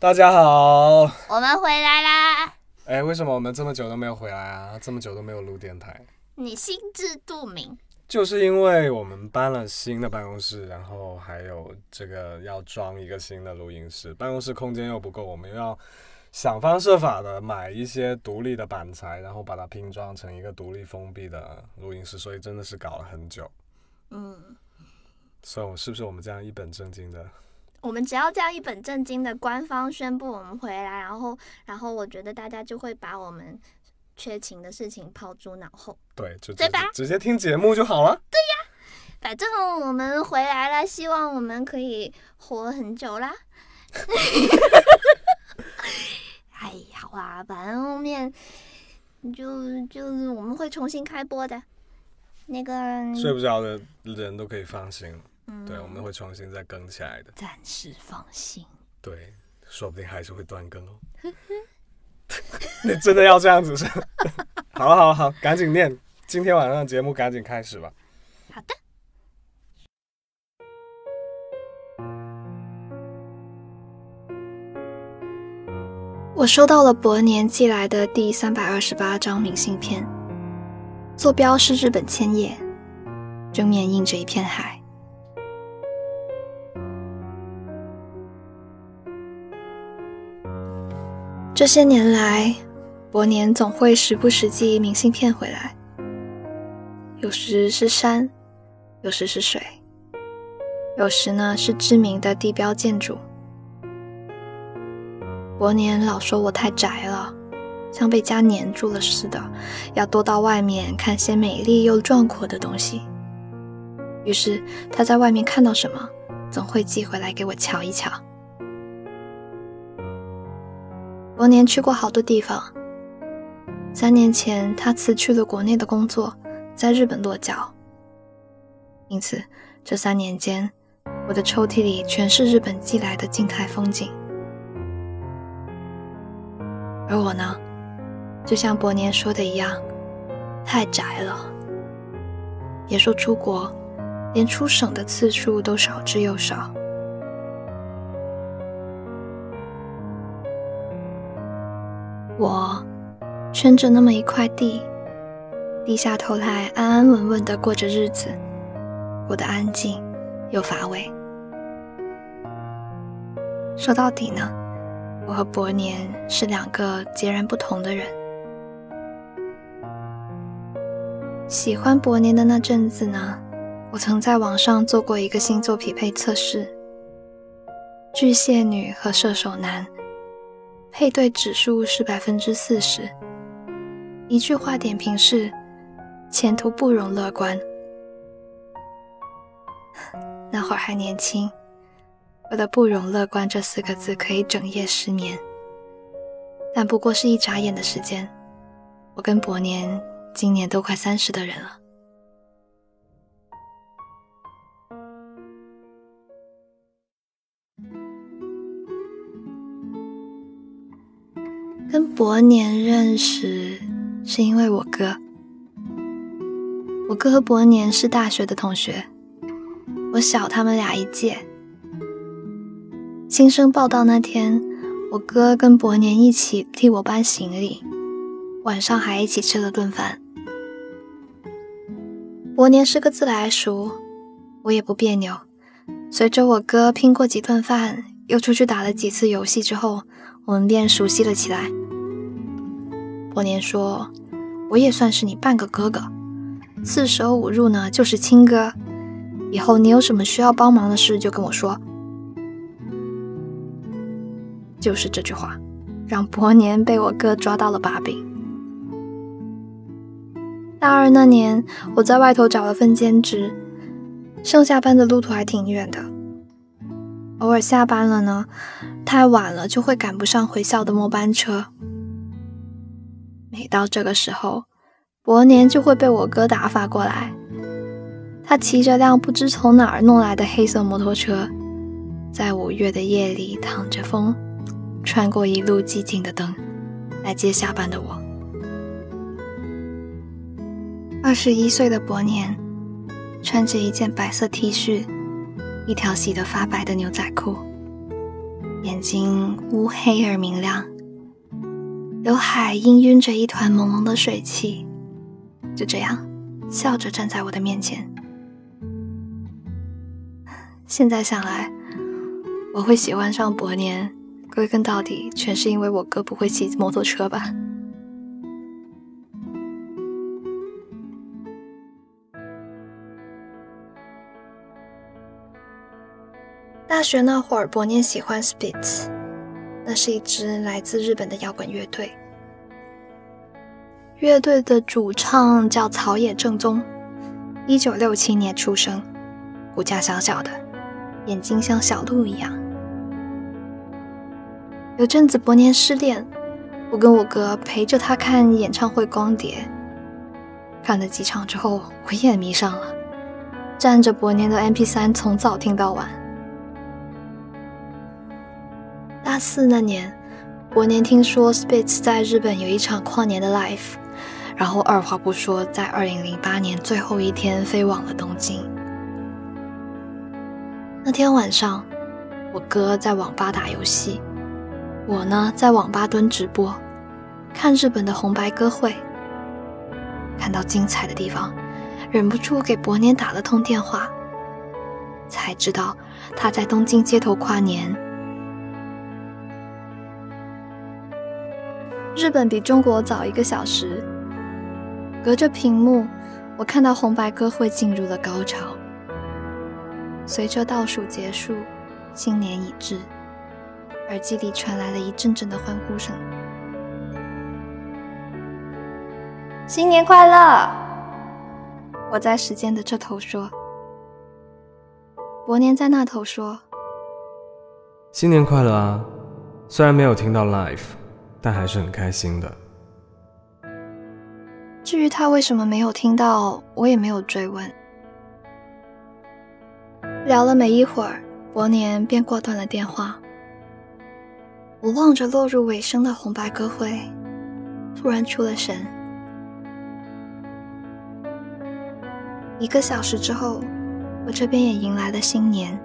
大家好，我们回来啦！哎，为什么我们这么久都没有回来啊？这么久都没有录电台？你心知肚明。就是因为我们搬了新的办公室，然后还有这个要装一个新的录音室，办公室空间又不够，我们又要想方设法的买一些独立的板材，然后把它拼装成一个独立封闭的录音室，所以真的是搞了很久。嗯，所以是不是我们这样一本正经的？我们只要这样一本正经的官方宣布我们回来，然后，然后我觉得大家就会把我们缺勤的事情抛诸脑后。对，就对吧？直接听节目就好了。对呀，反正我们回来了，希望我们可以活很久啦。哎，好啊，反正后面就就是我们会重新开播的。那个睡不着的人都可以放心。对，我们会重新再更起来的。暂时放心。对，说不定还是会断更哦。你真的要这样子是？好了好了好，赶紧念，今天晚上的节目赶紧开始吧。好的。我收到了伯年寄来的第三百二十八张明信片，坐标是日本千叶，正面印着一片海。这些年来，伯年总会时不时寄明信片回来，有时是山，有时是水，有时呢是知名的地标建筑。伯年老说我太宅了，像被家黏住了似的，要多到外面看些美丽又壮阔的东西。于是他在外面看到什么，总会寄回来给我瞧一瞧。伯年去过好多地方。三年前，他辞去了国内的工作，在日本落脚。因此，这三年间，我的抽屉里全是日本寄来的静态风景。而我呢，就像伯年说的一样，太宅了。别说出国，连出省的次数都少之又少。我圈着那么一块地，低下头来安安稳稳地过着日子，过得安静又乏味。说到底呢，我和伯年是两个截然不同的人。喜欢伯年的那阵子呢，我曾在网上做过一个星座匹配测试，巨蟹女和射手男。配对指数是百分之四十，一句话点评是：前途不容乐观。那会儿还年轻，我的“不容乐观”这四个字可以整夜失眠。但不过是一眨眼的时间，我跟伯年今年都快三十的人了。跟伯年认识是因为我哥。我哥和伯年是大学的同学，我小他们俩一届。新生报道那天，我哥跟伯年一起替我搬行李，晚上还一起吃了顿饭。伯年是个自来熟，我也不别扭。随着我哥拼过几顿饭，又出去打了几次游戏之后。我们便熟悉了起来。伯年说：“我也算是你半个哥哥，四舍五入呢就是亲哥。以后你有什么需要帮忙的事就跟我说。”就是这句话，让伯年被我哥抓到了把柄。大二那年，我在外头找了份兼职，上下班的路途还挺远的。偶尔下班了呢，太晚了就会赶不上回校的末班车。每到这个时候，伯年就会被我哥打发过来。他骑着辆不知从哪儿弄来的黑色摩托车，在五月的夜里淌着风，穿过一路寂静的灯，来接下班的我。二十一岁的伯年，穿着一件白色 T 恤。一条洗得发白的牛仔裤，眼睛乌黑而明亮，刘海氤氲着一团朦胧的水汽，就这样笑着站在我的面前。现在想来，我会喜欢上伯年，归根到底全是因为我哥不会骑摩托车吧。大学那会儿，伯年喜欢 Spitz，那是一支来自日本的摇滚乐队。乐队的主唱叫草野正宗，一九六七年出生，骨架小小的，眼睛像小鹿一样。有阵子伯年失恋，我跟我哥陪着他看演唱会光碟，看了几场之后，我也迷上了，占着伯年的 MP3 从早听到晚。四那年，伯年听说 Spitz 在日本有一场跨年的 live，然后二话不说，在二零零八年最后一天飞往了东京。那天晚上，我哥在网吧打游戏，我呢在网吧蹲直播，看日本的红白歌会。看到精彩的地方，忍不住给伯年打了通电话，才知道他在东京街头跨年。日本比中国早一个小时，隔着屏幕，我看到红白歌会进入了高潮。随着倒数结束，新年已至，耳机里传来了一阵阵的欢呼声。新年快乐！我在时间的这头说，伯年在那头说：“新年快乐啊！虽然没有听到 live。”但还是很开心的。至于他为什么没有听到，我也没有追问。聊了没一会儿，伯年便挂断了电话。我望着落入尾声的红白歌会，突然出了神。一个小时之后，我这边也迎来了新年。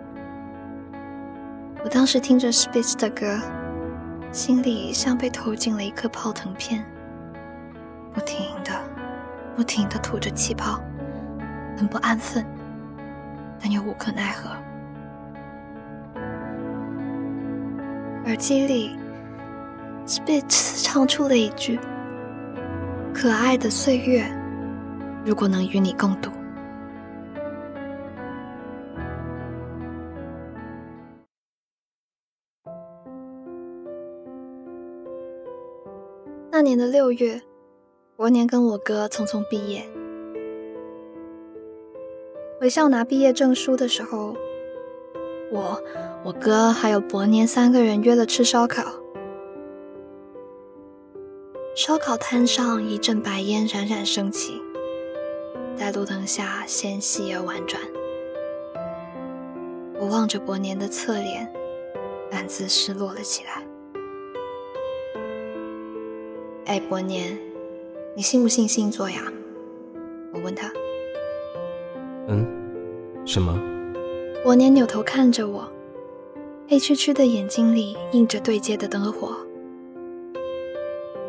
我当时听着 Spitz 的歌。心里像被投进了一颗泡腾片，不停的、不停的吐着气泡，很不安分，但又无可奈何。耳机里，Spitz 唱出了一句：“可爱的岁月，如果能与你共度。”年的六月，伯年跟我哥匆匆毕业。回校拿毕业证书的时候，我、我哥还有伯年三个人约了吃烧烤。烧烤摊上一阵白烟冉冉升起，在路灯下纤细而婉转。我望着伯年的侧脸，暗自失落了起来。哎，伯年，你信不信星座呀？我问他。嗯，什么？伯年扭头看着我，黑黢黢的眼睛里映着对街的灯火。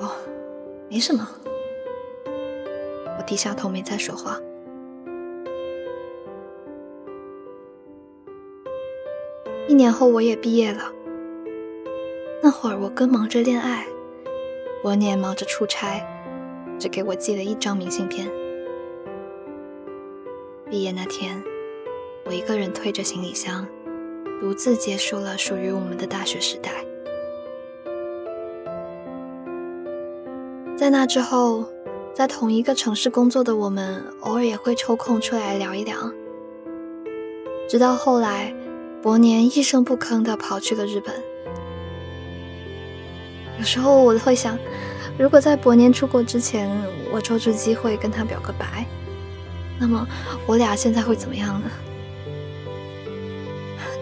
哦，没什么。我低下头没再说话。一年后我也毕业了，那会儿我哥忙着恋爱。伯年忙着出差，只给我寄了一张明信片。毕业那天，我一个人推着行李箱，独自结束了属于我们的大学时代。在那之后，在同一个城市工作的我们，偶尔也会抽空出来聊一聊。直到后来，伯年一声不吭地跑去了日本。有时候我会想，如果在伯年出国之前，我抓住机会跟他表个白，那么我俩现在会怎么样呢？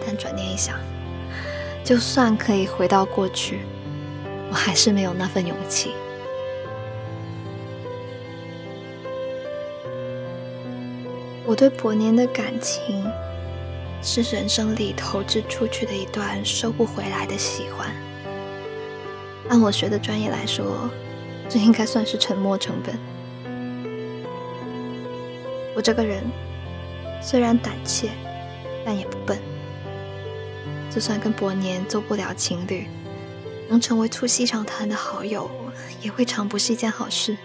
但转念一想，就算可以回到过去，我还是没有那份勇气。我对伯年的感情，是人生里投掷出去的一段收不回来的喜欢。按我学的专业来说，这应该算是沉没成本。我这个人虽然胆怯，但也不笨。就算跟伯年做不了情侣，能成为促膝长谈的好友，也未尝不是一件好事。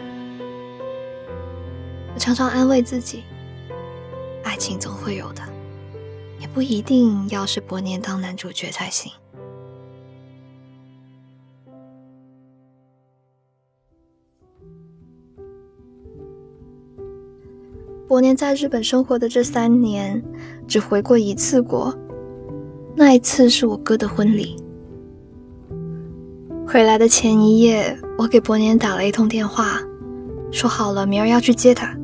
我常常安慰自己，爱情总会有的。也不一定要是伯年当男主角才行。伯年在日本生活的这三年，只回过一次国，那一次是我哥的婚礼。回来的前一夜，我给伯年打了一通电话，说好了明儿要去接他。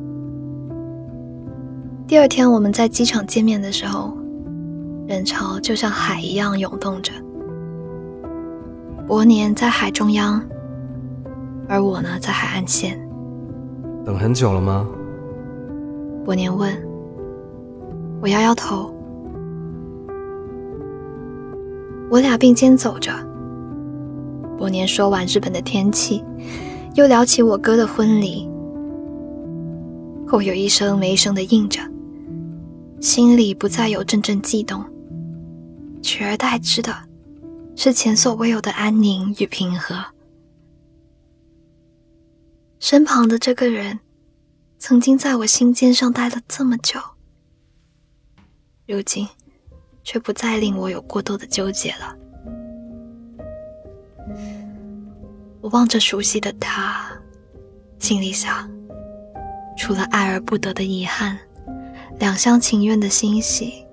第二天我们在机场见面的时候。人潮就像海一样涌动着。伯年在海中央，而我呢，在海岸线。等很久了吗？伯年问。我摇摇头。我俩并肩走着。伯年说完日本的天气，又聊起我哥的婚礼。我有一声没一声的应着，心里不再有阵阵悸动。取而代之的，是前所未有的安宁与平和。身旁的这个人，曾经在我心尖上待了这么久，如今却不再令我有过多的纠结了。我望着熟悉的他，心里想：除了爱而不得的遗憾，两厢情愿的欣喜。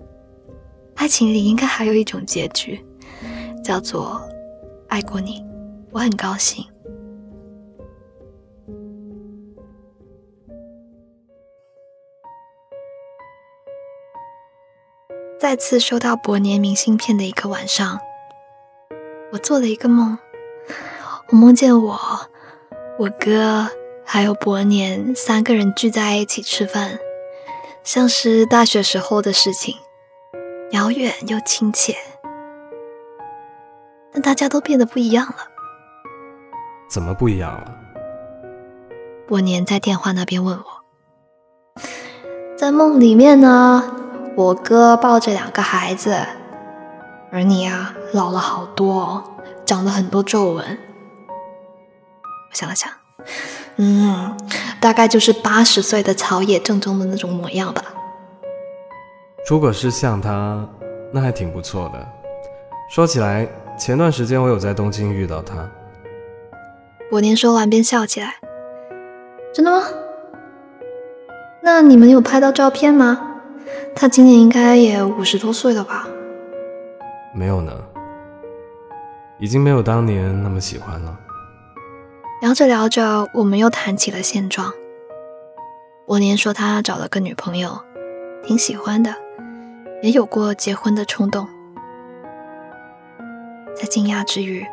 爱情里应该还有一种结局，叫做爱过你，我很高兴。再次收到伯年明信片的一个晚上，我做了一个梦，我梦见我、我哥还有伯年三个人聚在一起吃饭，像是大学时候的事情。遥远又亲切，但大家都变得不一样了。怎么不一样了？伯年在电话那边问我。在梦里面呢，我哥抱着两个孩子，而你啊，老了好多，长了很多皱纹。我想了想，嗯，大概就是八十岁的草野正中的那种模样吧。如果是像他，那还挺不错的。说起来，前段时间我有在东京遇到他。伯年说完便笑起来。真的吗？那你们有拍到照片吗？他今年应该也五十多岁了吧？没有呢，已经没有当年那么喜欢了。聊着聊着，我们又谈起了现状。我年说他找了个女朋友，挺喜欢的。也有过结婚的冲动，在惊讶之余，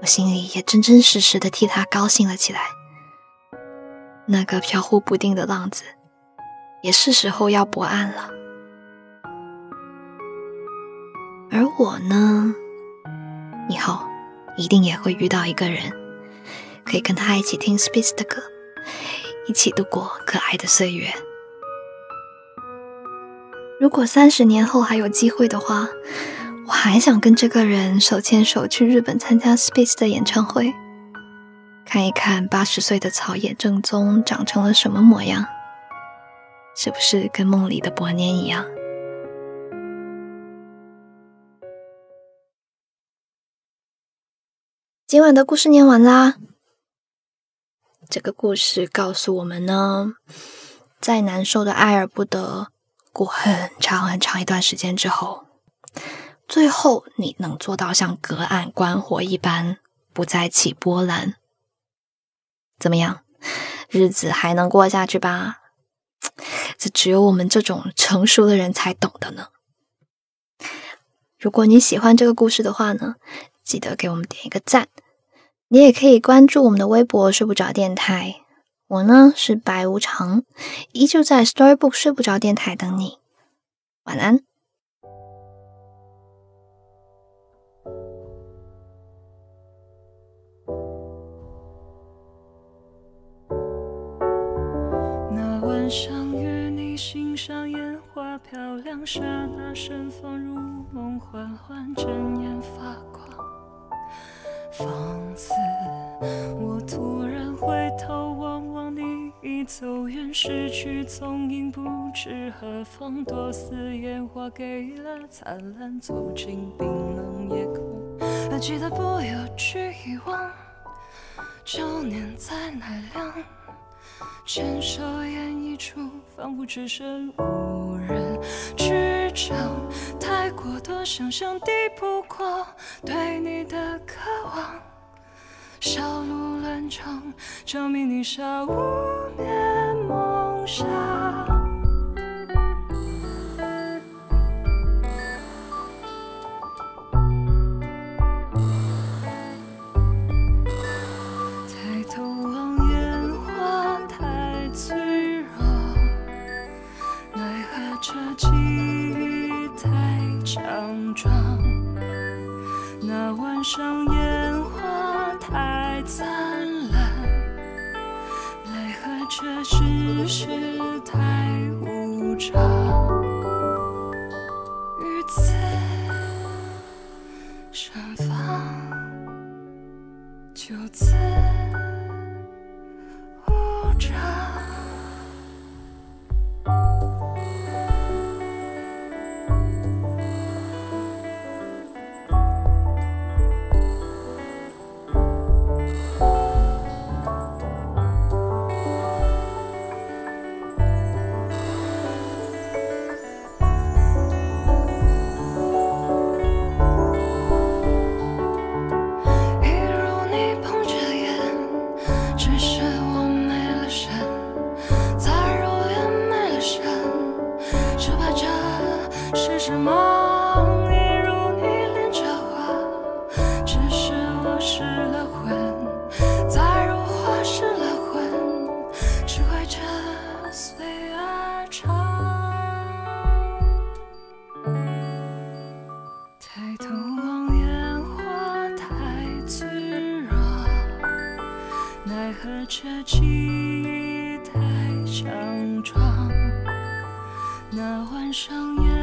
我心里也真真实实的替他高兴了起来。那个飘忽不定的浪子，也是时候要泊岸了。而我呢，以后一定也会遇到一个人，可以跟他一起听 Space 的歌，一起度过可爱的岁月。如果三十年后还有机会的话，我还想跟这个人手牵手去日本参加 Space 的演唱会，看一看八十岁的草野正宗长成了什么模样，是不是跟梦里的伯年一样？今晚的故事念完啦。这个故事告诉我们呢，再难受的爱而不得。过很长很长一段时间之后，最后你能做到像隔岸观火一般不再起波澜，怎么样？日子还能过下去吧？只有我们这种成熟的人才懂的呢。如果你喜欢这个故事的话呢，记得给我们点一个赞。你也可以关注我们的微博“睡不着电台”，我呢是白无常，依旧在 Storybook“ 睡不着电台”等你。晚安。那晚上。你欣赏烟花飘亮，刹那盛放如梦，幻，幻睁眼发光。放肆，我突然回头望望你已走远，失去踪影，不知何方。多似烟花给了灿烂，走进冰冷夜空。还记得不要去遗忘，旧年在奈良。牵手演一出，仿佛只身无人之境。太过多想象，抵不过对你的渴望。小鹿乱撞，证明泥沙，无眠梦想。那晚上烟花太灿烂，奈何这世事可这记忆太强壮，那晚上。